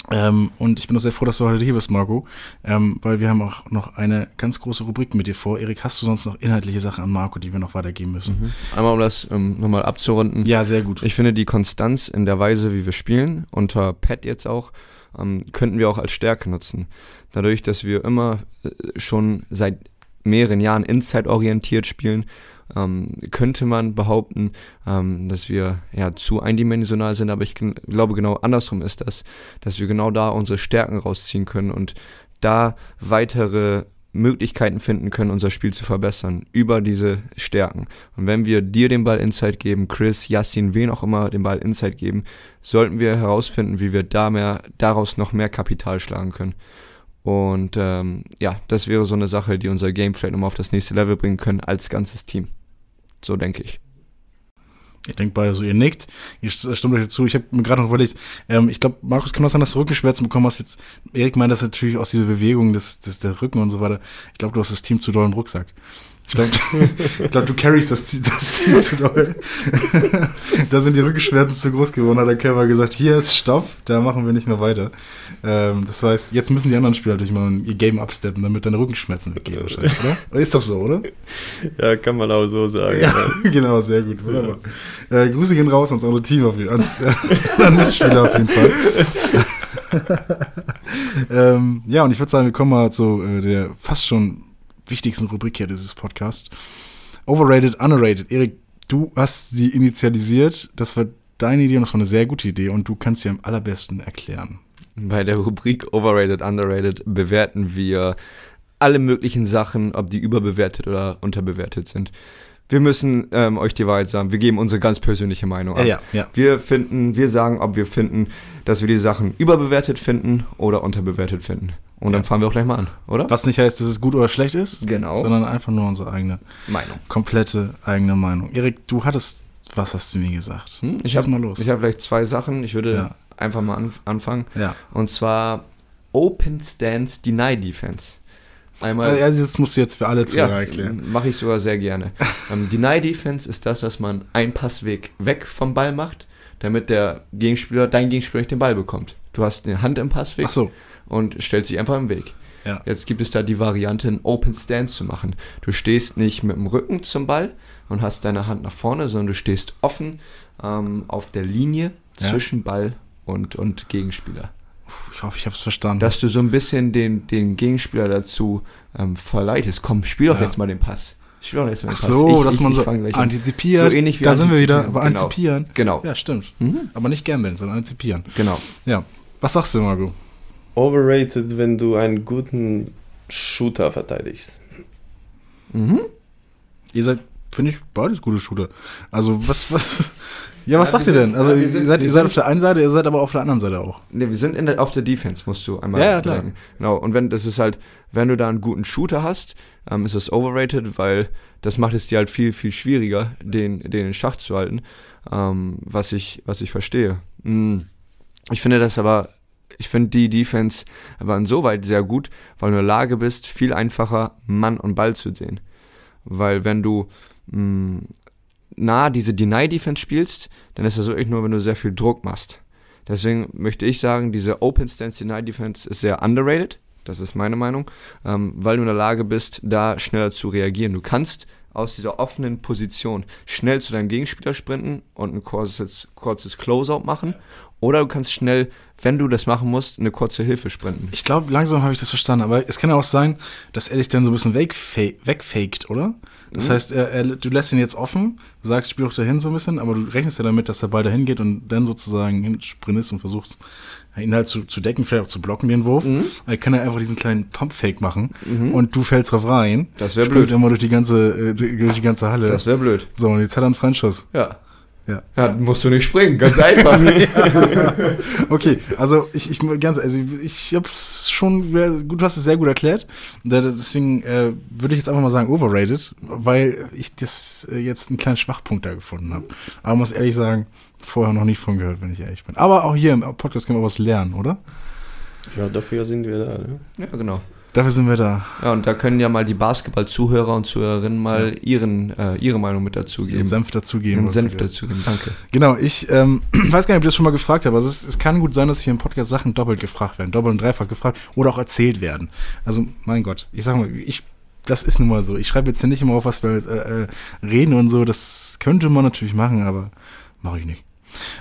Ähm, und ich bin auch sehr froh, dass du heute hier bist, Marco, ähm, weil wir haben auch noch eine ganz große Rubrik mit dir vor. Erik, hast du sonst noch inhaltliche Sachen an Marco, die wir noch weitergeben müssen? Mhm. Einmal um das ähm, nochmal abzurunden. Ja, sehr gut. Ich finde die Konstanz in der Weise, wie wir spielen, unter Pat jetzt auch, ähm, könnten wir auch als Stärke nutzen. Dadurch, dass wir immer äh, schon seit mehreren Jahren inside-orientiert spielen, ähm, könnte man behaupten, ähm, dass wir ja zu eindimensional sind, aber ich glaube genau andersrum ist das, dass wir genau da unsere Stärken rausziehen können und da weitere Möglichkeiten finden können, unser Spiel zu verbessern über diese Stärken. Und wenn wir dir den Ball Inside geben, Chris, Yassin, wen auch immer den Ball Inside geben, sollten wir herausfinden, wie wir da mehr, daraus noch mehr Kapital schlagen können. Und ähm, ja, das wäre so eine Sache, die unser Game vielleicht nochmal auf das nächste Level bringen können als ganzes Team. So denke ich. Ich denke beide so, ihr nickt, ihr stimmt euch dazu. Ich habe mir gerade noch überlegt, ähm, ich glaube, Markus kann auch sein, dass du Rückenschmerzen bekommen hast. Jetzt, Erik meint das natürlich aus dieser Bewegung des, des der Rücken und so weiter. Ich glaube, du hast das Team zu doll im Rucksack. Ich glaube, glaub, du carryst das, das Team zu doll. da sind die Rückenschmerzen zu groß geworden, hat der Körper gesagt, hier ist Stopp, da machen wir nicht mehr weiter. Ähm, das heißt, jetzt müssen die anderen Spieler natürlich mal ihr Game upsteppen, damit deine Rückenschmerzen weggehen wahrscheinlich, oder? Ist doch so, oder? Ja, kann man auch so sagen. Ja, genau, sehr gut, wunderbar. Äh, Grüße gehen raus ans andere Team, auf jeden, ans, äh, an Mitspieler auf jeden Fall. ähm, ja, und ich würde sagen, wir kommen mal zu äh, der fast schon wichtigsten Rubrik hier dieses Podcasts. Overrated, underrated. Erik, du hast sie initialisiert. Das war deine Idee und das war eine sehr gute Idee und du kannst sie am allerbesten erklären. Bei der Rubrik Overrated, Underrated bewerten wir alle möglichen Sachen, ob die überbewertet oder unterbewertet sind. Wir müssen ähm, euch die Wahrheit sagen. Wir geben unsere ganz persönliche Meinung an. Ja, ja. Wir finden, wir sagen, ob wir finden, dass wir die Sachen überbewertet finden oder unterbewertet finden. Und dann fangen wir auch gleich mal an, oder? Was nicht heißt, dass es gut oder schlecht ist, genau. sondern einfach nur unsere eigene Meinung. Komplette eigene Meinung. Erik, du hattest, was hast du mir gesagt? Hm? Ich habe mal los. Ich habe vielleicht zwei Sachen. Ich würde ja. einfach mal an, anfangen. Ja. Und zwar Open Stance Deny Defense. Einmal, also das musst du jetzt für alle Zuhörer ja, erklären. Mache ich sogar sehr gerne. ähm, Deny Defense ist das, dass man einen Passweg weg vom Ball macht, damit der Gegenspieler, dein Gegenspieler nicht den Ball bekommt. Du hast eine Hand im Passweg. Ach so und stellt sich einfach im Weg. Ja. Jetzt gibt es da die Variante, einen Open Stance zu machen. Du stehst nicht mit dem Rücken zum Ball und hast deine Hand nach vorne, sondern du stehst offen ähm, auf der Linie ja. zwischen Ball und, und Gegenspieler. Ich hoffe, ich habe es verstanden. Dass du so ein bisschen den, den Gegenspieler dazu ähm, verleitest. Komm, spiel doch ja. jetzt mal den Pass. Spiel doch jetzt mal den Pass. Ach so, ich, dass ich, man so antizipiert. So ähnlich wie Da sind wir wieder, genau. antizipieren. Genau. Ja, stimmt. Mhm. Aber nicht gambeln, sondern antizipieren. Genau. Ja. Was sagst du, Margot? Overrated, wenn du einen guten Shooter verteidigst. Mhm. Ihr seid, finde ich, beides gute Shooter. Also, was, was. Ja, was ja, sagt ihr denn? Also, ihr, sind, seid, ihr seid auf der einen Seite, ihr seid aber auf der anderen Seite auch. Ne, wir sind der, auf der Defense, musst du einmal ja, ja, klar. Genau, und wenn, das ist halt, wenn du da einen guten Shooter hast, ähm, ist das overrated, weil das macht es dir halt viel, viel schwieriger, den, den in Schach zu halten, ähm, was ich, was ich verstehe. Hm. Ich finde das aber ich finde die Defense aber insoweit sehr gut, weil du in der Lage bist, viel einfacher Mann und Ball zu sehen. Weil wenn du mh, mm, nah diese Deny-Defense spielst, dann ist das wirklich nur, wenn du sehr viel Druck machst. Deswegen möchte ich sagen, diese Open Stance Deny Defense ist sehr underrated. Das ist meine Meinung, ähm, weil du in der Lage bist, da schneller zu reagieren. Du kannst aus dieser offenen Position schnell zu deinem Gegenspieler sprinten und ein kurzes, kurzes Closeout machen oder du kannst schnell, wenn du das machen musst, eine kurze Hilfe sprinten. Ich glaube, langsam habe ich das verstanden. Aber es kann ja auch sein, dass er dich dann so ein bisschen wegfaked, oder? Das mhm. heißt, er, er, du lässt ihn jetzt offen, du sagst, spiel doch dahin so ein bisschen, aber du rechnest ja damit, dass der Ball dahin geht und dann sozusagen hinsprintest und versuchst, ihn halt zu, zu decken, vielleicht auch zu blocken, den Wurf. Mhm. Dann kann er einfach diesen kleinen Pump-Fake machen mhm. und du fällst drauf rein. Das wäre blöd. immer durch die ganze, äh, durch die ganze Halle. Das wäre blöd. So, und jetzt hat er einen Freischuss. Ja. Ja. ja, musst du nicht springen, ganz einfach. okay, also ich, ich ganz, also ich, ich hab's schon, gut, du hast es sehr gut erklärt. Deswegen äh, würde ich jetzt einfach mal sagen, overrated, weil ich das äh, jetzt einen kleinen Schwachpunkt da gefunden habe. Aber muss ehrlich sagen, vorher noch nicht von gehört, wenn ich ehrlich bin. Aber auch hier im Podcast können wir was lernen, oder? Ja, dafür sind wir da. Ne? Ja, genau. Dafür sind wir da. Ja, und da können ja mal die Basketball-Zuhörer und Zuhörerinnen mal ja. ihren, äh, ihre Meinung mit dazugeben. Ihren Senf dazugeben. Ihren Senf dazugeben, danke. Genau, ich ähm, weiß gar nicht, ob ich das schon mal gefragt habe. Also es, es, kann gut sein, dass hier im Podcast Sachen doppelt gefragt werden, doppelt und dreifach gefragt oder auch erzählt werden. Also, mein Gott, ich sag mal, ich das ist nun mal so. Ich schreibe jetzt hier nicht immer auf, was wir äh, äh, reden und so. Das könnte man natürlich machen, aber mache ich nicht.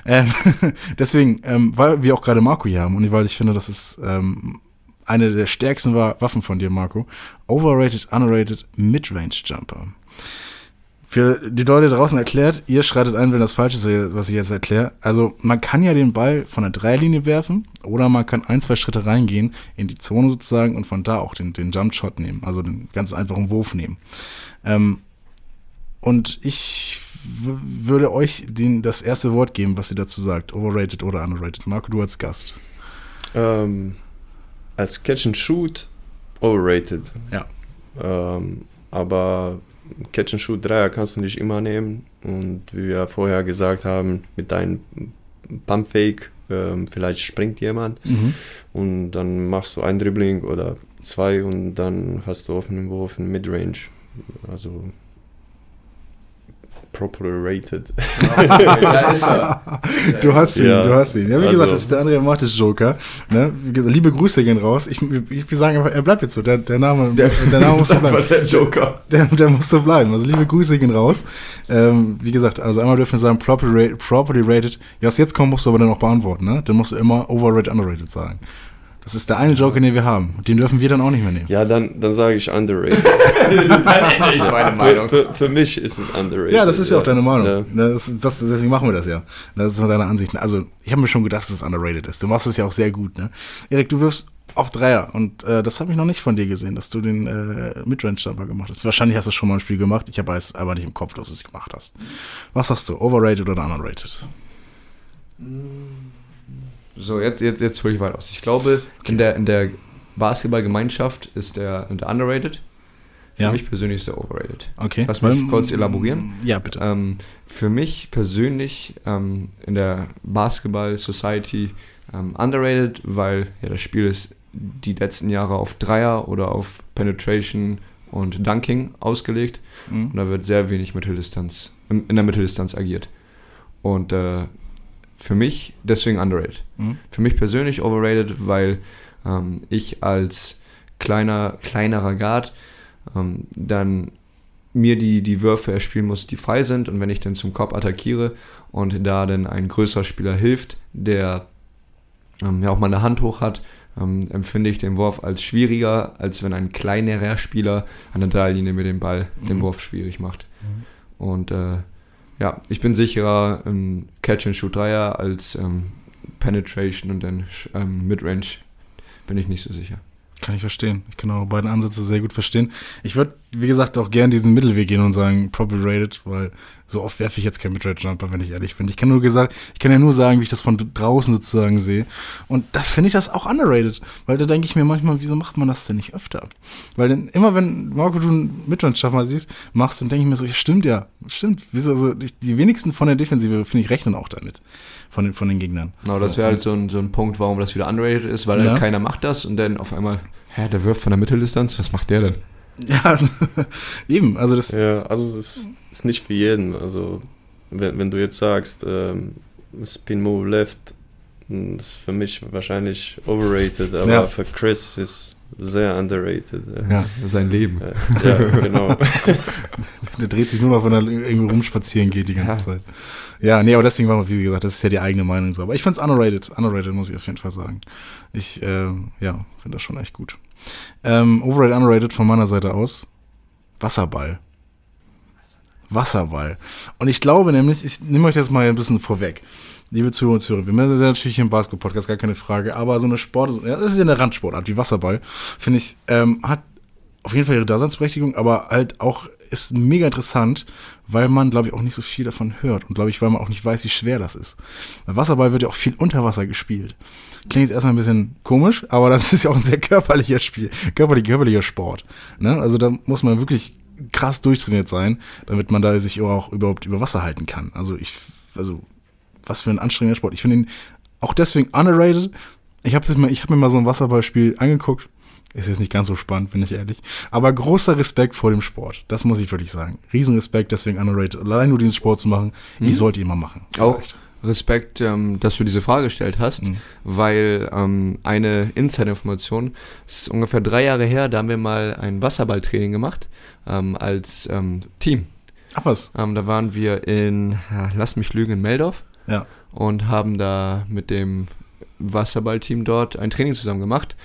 Ähm, deswegen, ähm, weil wir auch gerade Marco hier haben und weil ich finde, das ist ähm, eine der stärksten Waffen von dir, Marco. Overrated, underrated, Midrange Jumper. Für die Leute draußen erklärt, ihr schreitet ein, wenn das falsch ist, was ich jetzt erkläre. Also man kann ja den Ball von der Dreierlinie werfen oder man kann ein, zwei Schritte reingehen in die Zone sozusagen und von da auch den, den Jump Shot nehmen, also den ganz einfachen Wurf nehmen. Ähm, und ich würde euch den, das erste Wort geben, was ihr dazu sagt. Overrated oder underrated. Marco, du als Gast. Ähm, als Catch and Shoot overrated. Ja. Ähm, aber Catch and Shoot Dreier kannst du nicht immer nehmen. Und wie wir vorher gesagt haben, mit deinem Pump Fake, ähm, vielleicht springt jemand Mhm. und dann machst du ein Dribbling oder zwei und dann hast du offenen Wurf in Midrange. Also properly rated. da ist er. Du hast ihn, Ja. du hast ihn. Ja, wie Also- gesagt, das ist der Andrea Martis Joker. Ne? Wie gesagt, liebe Grüße gehen raus. Ich, ich will sagen, einfach, er bleibt jetzt so. Der, der Name, der, Name muss so bleiben. der Joker. Der, der muss so bleiben. Also liebe Grüße gehen raus. Ähm, wie gesagt, also einmal dürfen wir sagen, properly, properly rated. Ja, was jetzt kommt, musst du aber dann auch beantworten. Ne? Dann musst du immer overrated, underrated sagen. Das ist der eine Joker, den wir haben. Den dürfen wir dann auch nicht mehr nehmen. ja, dann, dann sage ich underrated. Dann ändere ich meine für, Meinung. für, für mich ist es underrated. Ja, das ist ja auch deine Meinung. Ja. Das, das, deswegen machen wir das ja. Das ist deine Ansicht. Also, ich habe mir schon gedacht, dass es underrated ist. Du machst es ja auch sehr gut, ne? Erik, du wirfst auf Dreier und äh, das habe ich noch nicht von dir gesehen, dass du den äh, Midrange-Jumper gemacht hast. Wahrscheinlich hast du schon mal ein Spiel gemacht. Ich habe es aber nicht im Kopf, dass du es gemacht hast. Was hast du? Overrated oder underrated? So, jetzt, jetzt, jetzt hole ich weiter aus. Ich glaube, in der, in der Basketballgemeinschaft ist der, der underrated. Für Ja. mich persönlich ist der overrated. Okay. Lass mich Ähm, kurz elaborieren. Ja, bitte. Ähm, für mich persönlich ähm, in der Basketball Society ähm, underrated, weil ja das Spiel ist die letzten Jahre auf Dreier oder auf Penetration und Dunking ausgelegt Mhm. und da wird sehr wenig Mitteldistanz in in der Mitteldistanz agiert. Und äh, für mich deswegen underrated. Mhm. Für mich persönlich overrated, weil ähm, ich als kleiner, kleinerer Guard ähm, dann mir die, die Würfe erspielen muss, die frei sind und wenn ich dann zum Korb attackiere und da dann ein größerer Spieler hilft, der ähm, ja auch mal eine Hand hoch hat, ähm, empfinde ich den Wurf als schwieriger, als wenn ein kleinerer Spieler an der Dreierlinie mir den Ball, den Mhm. Wurf schwierig macht. Und äh, ja, ich bin sicherer im Catch-and-Shoot-Dreier als ähm, Penetration und dann ähm, Midrange bin ich nicht so sicher. Kann ich verstehen. Ich kann auch beide Ansätze sehr gut verstehen. Ich würde, wie gesagt, auch gern diesen Mittelweg gehen und sagen, properly rated, weil so oft werfe ich jetzt kein Midrange-Jumper, wenn ich ehrlich bin. Ich kann nur gesagt, ich kann ja nur sagen, wie ich das von draußen sozusagen sehe. Und da finde ich das auch underrated, weil da denke ich mir manchmal, wieso macht man das denn nicht öfter? Weil denn immer wenn Marco du einen Midrange-Jumper siehst, machst, dann denke ich mir so, ja stimmt ja, stimmt. Wieso, also die, die wenigsten von der Defensive, finde ich, rechnen auch damit. Von den, von den Gegnern. Genau, das wäre halt so ein, so ein Punkt, warum das wieder underrated ist, weil Ja. dann keiner macht das und dann auf einmal, hä, der wirft von der Mitteldistanz, was macht der denn? Ja, eben. Also das, Ja, also es ist, ist nicht für jeden. Also wenn, wenn du jetzt sagst, ähm, Spin Move Left, mh, ist für mich wahrscheinlich overrated, aber Ja. für Chris ist sehr underrated. ja. Sein Leben. Ja, genau. Der dreht sich nur noch, wenn er irgendwie rumspazieren geht die ganze Ja. Zeit. Ja, nee, aber deswegen war wie gesagt, das ist ja die eigene Meinung so. Aber ich find's underrated. Underrated, muss ich auf jeden Fall sagen. Ich, äh, ja, finde das schon echt gut. Ähm, overrated, underrated von meiner Seite aus. Wasserball. Wasserball. Und ich glaube nämlich, ich nehme euch das mal ein bisschen vorweg. Liebe Zuhörer und Zuhörer, wir sind natürlich im Basketball-Podcast, gar keine Frage, aber so eine Sport, das ist ja eine Randsportart wie Wasserball, finde ich, ähm, hat auf jeden Fall ihre Daseinsberechtigung, aber halt auch ist mega interessant, weil man, glaube ich, auch nicht so viel davon hört und glaube ich, weil man auch nicht weiß, wie schwer das ist. Weil Wasserball wird ja auch viel unter Wasser gespielt. Klingt jetzt erstmal ein bisschen komisch, aber das ist ja auch ein sehr körperlicher Spiel, körperlich, körperlicher Sport. Ne? Also da muss man wirklich krass durchtrainiert sein, damit man da sich auch überhaupt über Wasser halten kann. Also ich, also was für ein anstrengender Sport. Ich finde ihn auch deswegen underrated. Ich habe hab mir mal so ein Wasserballspiel angeguckt. Ist jetzt nicht ganz so spannend, bin ich ehrlich. Aber großer Respekt vor dem Sport. Das muss ich wirklich sagen. Riesenrespekt, deswegen underrated. Allein nur diesen Sport zu machen, ich sollte ihn mal machen. Auch. Respekt, ähm, dass du diese Frage gestellt hast, Mhm. weil ähm, eine Insider-Information, es ist ungefähr drei Jahre her, da haben wir mal ein Wasserballtraining gemacht ähm, als ähm, Team. Ach was? Ähm, da waren wir in, ja, lass mich lügen, in Meldorf Ja. und haben da mit dem Wasserballteam dort ein Training zusammen gemacht.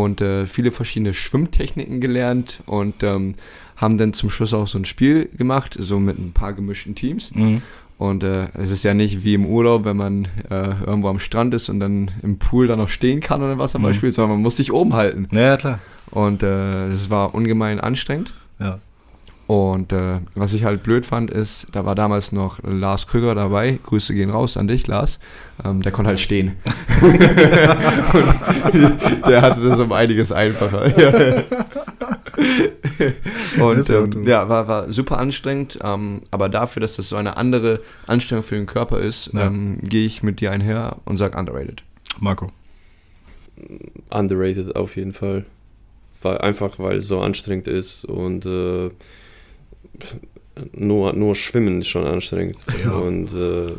Und äh, viele verschiedene Schwimmtechniken gelernt und ähm, haben dann zum Schluss auch so ein Spiel gemacht, so mit ein paar gemischten Teams. Mhm. Und äh, es ist ja nicht wie im Urlaub, wenn man äh, irgendwo am Strand ist und dann im Pool dann noch stehen kann oder was zum Mhm. Beispiel, sondern man muss sich oben halten. Ja, ja, klar. Und äh, es war ungemein anstrengend. Ja. Und äh, was ich halt blöd fand, ist, da war damals noch Lars Krüger dabei. Grüße gehen raus an dich, Lars. Ähm, der konnte halt stehen. Und der hatte das um einiges einfacher. Und ähm, ja, war, war super anstrengend. Ähm, aber dafür, dass das so eine andere Anstrengung für den Körper ist, Ja. ähm, gehe ich mit dir einher und sag underrated. Marco. Underrated auf jeden Fall. Weil, einfach weil es so anstrengend ist und äh, nur, nur Schwimmen ist schon anstrengend. Ja. Und äh,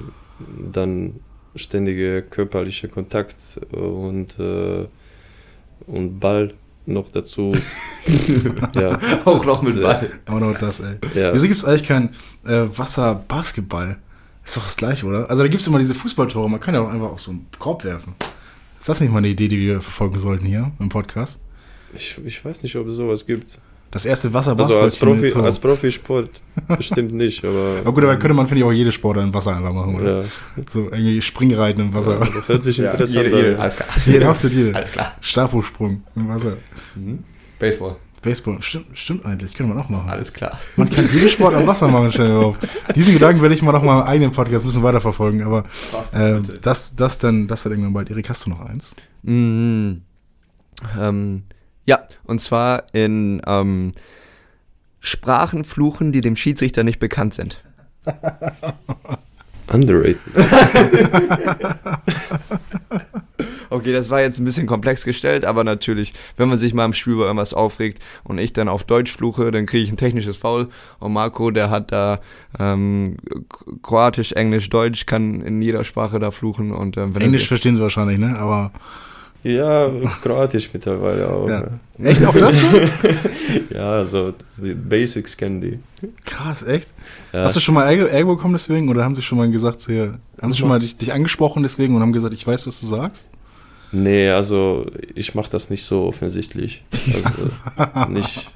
dann ständige körperliche Kontakt und, äh, und Ball noch dazu. ja, Auch noch mit Ball. Auch noch das, ey. ja. Wieso gibt es eigentlich kein äh, Wasser-Basketball? Ist doch das gleiche, oder? Also da gibt es immer diese Fußballtore, man kann ja auch einfach auch so einen Korb werfen. Ist das nicht mal eine Idee, die wir verfolgen sollten hier im Podcast? Ich, ich weiß nicht, ob es sowas gibt. Das erste Also als. Profi, als Profisport bestimmt nicht, aber. aber gut, aber könnte man, finde ich, auch jede Sportart im Wasser einfach machen, oder? Ja, So irgendwie Springreiten im Wasser. ja, das hört sich interessant an. alles klar. Hier, hast du dir. Alles klar. Stabhochsprung im Wasser. Baseball, Baseball, stimmt, stimmt eigentlich, könnte man auch machen. alles klar. Man kann jeden Sport am Wasser machen, dir auf. Diesen Gedanken werde ich mal noch mal im eigenen Podcast ein bisschen weiterverfolgen, aber äh, das, das dann, das dann irgendwann bald. Erik, hast du noch eins? Mhm. Ähm, ja, und zwar in ähm, Sprachen fluchen, die dem Schiedsrichter nicht bekannt sind. Underrated. Okay, das war jetzt ein bisschen komplex gestellt, aber natürlich, wenn man sich mal im Spiel über irgendwas aufregt und ich dann auf Deutsch fluche, dann kriege ich ein technisches Foul. Und Marco, der hat da ähm, Kroatisch, Englisch, Deutsch, kann in jeder Sprache da fluchen. Und ähm, wenn Englisch verstehen sie wahrscheinlich, ne? Aber Ja, Kroatisch mittlerweile auch. Ja. Ja, echt auch das schon? ja also die Basics kennen die. Krass, echt? Ja. Hast du schon mal Ärger, Ärger bekommen deswegen? Oder haben sie schon mal gesagt, so, ja, haben sie schon mal dich, dich angesprochen deswegen und haben gesagt, ich weiß, was du sagst? Nee, also ich mache das nicht so offensichtlich. Also nicht,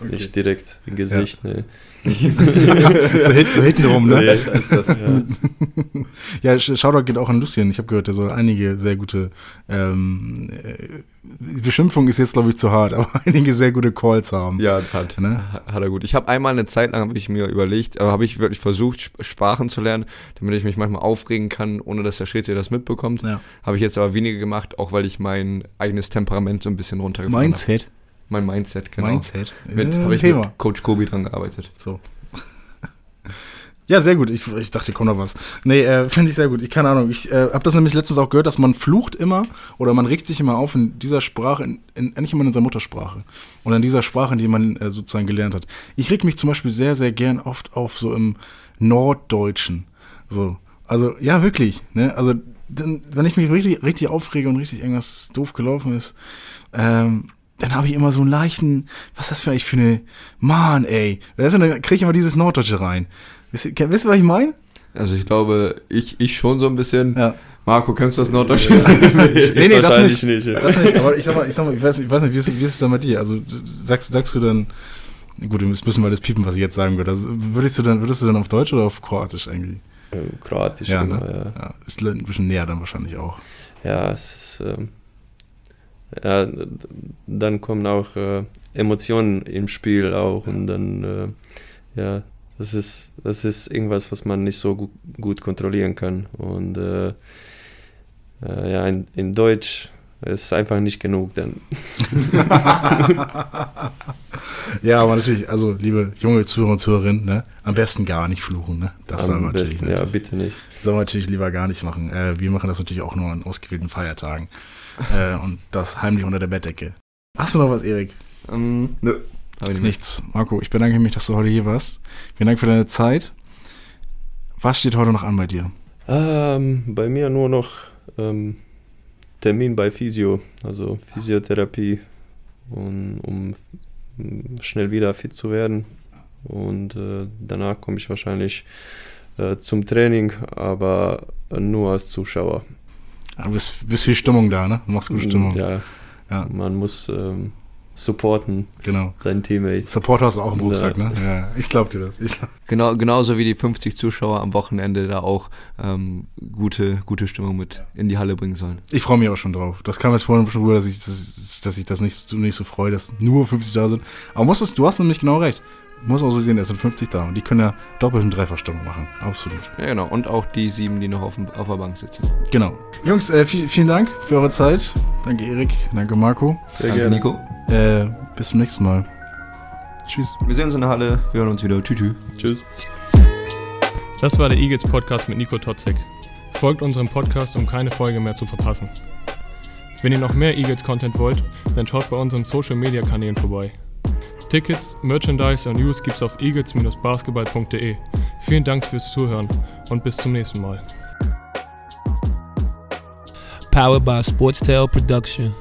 nicht direkt im Gesicht. Nee. So, hit, so hinten rum, ne? Nee, ist das, ja. Ja, Sh- Shoutout geht auch an Lucien. Ich habe gehört, der soll einige sehr gute ähm, äh, Beschimpfung ist jetzt, glaube ich, zu hart, aber einige sehr gute Calls haben. Ja, hat, Ne? hat er gut. Ich habe einmal eine Zeit lang, habe ich mir überlegt, aber habe ich wirklich versucht, Sp- Sprachen zu lernen, damit ich mich manchmal aufregen kann, ohne dass der Schiedsrichter das mitbekommt. Ja. Habe ich jetzt aber weniger gemacht, auch weil ich mein eigenes Temperament so ein bisschen runtergefahren habe. Mindset. Mein Mindset, genau. Mindset. Mit, Äh, habe ich Thema. mit Coach Kobi dran gearbeitet. So. Ja, sehr gut. Ich, ich dachte, kommt noch was. Nee, äh, finde ich sehr gut. Ich keine Ahnung. Ich äh, habe das nämlich letztens auch gehört, dass man flucht immer oder man regt sich immer auf in dieser Sprache, in, in, nicht immer in unserer Muttersprache. Und in dieser Sprache, die man äh, sozusagen gelernt hat. Ich reg mich zum Beispiel sehr, sehr gern oft auf so im Norddeutschen. So. Also, ja, wirklich. Ne? Also, wenn ich mich richtig, richtig aufrege und richtig irgendwas doof gelaufen ist, ähm, dann habe ich immer so einen leichten, was ist das für eigentlich für eine, Mann, ey. Weißt du, dann kriege ich immer dieses Norddeutsche rein. Wisst ihr, wisst ihr, was ich meine? Also ich glaube, ich, ich schon so ein bisschen. Ja. Marco, kennst du das Norddeutsche? Ich Nee, nee, das wahrscheinlich nicht. ja. Das nicht, aber ich sag mal, ich, sag mal, ich, weiß, ich weiß nicht, wie ist, wie ist es da bei dir? Also sagst, sagst du dann, gut, wir müssen mal das piepen, was ich jetzt sagen würde. Also, würdest, du dann, würdest du dann auf Deutsch oder auf Kroatisch eigentlich? Ähm, Kroatisch, Ja, genau, ne? ja. Ja, ist ein bisschen näher dann wahrscheinlich auch. Ja, es ist, ähm, ja, dann kommen auch äh, Emotionen im Spiel auch und dann, äh, ja, das ist, das ist irgendwas, was man nicht so gut, gut kontrollieren kann und äh, äh, ja, in, in Deutsch ist einfach nicht genug dann. Ja, aber natürlich, also liebe junge Zuhörer und Zuhörerinnen, ne, am besten gar nicht fluchen, ne? Das soll man Am natürlich besten, nicht. ja, Das bitte nicht. soll man natürlich lieber gar nicht machen. Äh, wir machen das natürlich auch nur an ausgewählten Feiertagen. äh, und das heimlich unter der Bettdecke. Hast du noch was, Erik? ähm, nö. Hab ich nicht. Nichts. Marco, ich bedanke mich, dass du heute hier warst. Vielen Dank für deine Zeit. Was steht heute noch an bei dir? Ähm, bei mir nur noch ähm, Termin bei Physio, also Physiotherapie, und, um schnell wieder fit zu werden. Und äh, danach komme ich wahrscheinlich äh, zum Training, aber nur als Zuschauer. Du bist, bist viel Stimmung da, ne? Du machst gute Stimmung. Ja, Ja. Man muss ähm, supporten, Genau. seinen Teammates. Support hast du auch im Ja. Rucksack, ne? Ja, ich glaub dir das. Ich glaub. Genau, genauso wie die 50 Zuschauer am Wochenende da auch ähm, gute, gute Stimmung mit in die Halle bringen sollen. Ich freue mich auch schon drauf. Das kam jetzt vorhin schon rüber, dass ich, das, dass ich das nicht, so- nicht so freue, dass nur 50 da sind. Aber musst es, du hast nämlich genau recht. Muss auch so sehen, es sind 50 da und die können ja doppelt und dreifach Stimmung machen. Absolut. Ja, genau. Und auch die sieben, die noch auf, dem, auf der Bank sitzen. Genau. Jungs, äh, viel, vielen Dank für eure Zeit. Danke Erik, danke Marco. Sehr Danke, gerne. Nico. Äh, bis zum nächsten Mal. Tschüss. Wir sehen uns in der Halle. Wir hören uns wieder. Tschüss. tschüss. Tschüss. Das war der Eagles Podcast mit Nico Totzek. Folgt unserem Podcast, um keine Folge mehr zu verpassen. Wenn ihr noch mehr Eagles Content wollt, dann schaut bei unseren Social Media Kanälen vorbei. Tickets, Merchandise und News gibt's auf eagles-basketball.de. Vielen Dank fürs Zuhören und bis zum nächsten Mal. Powered by Sportstail Production.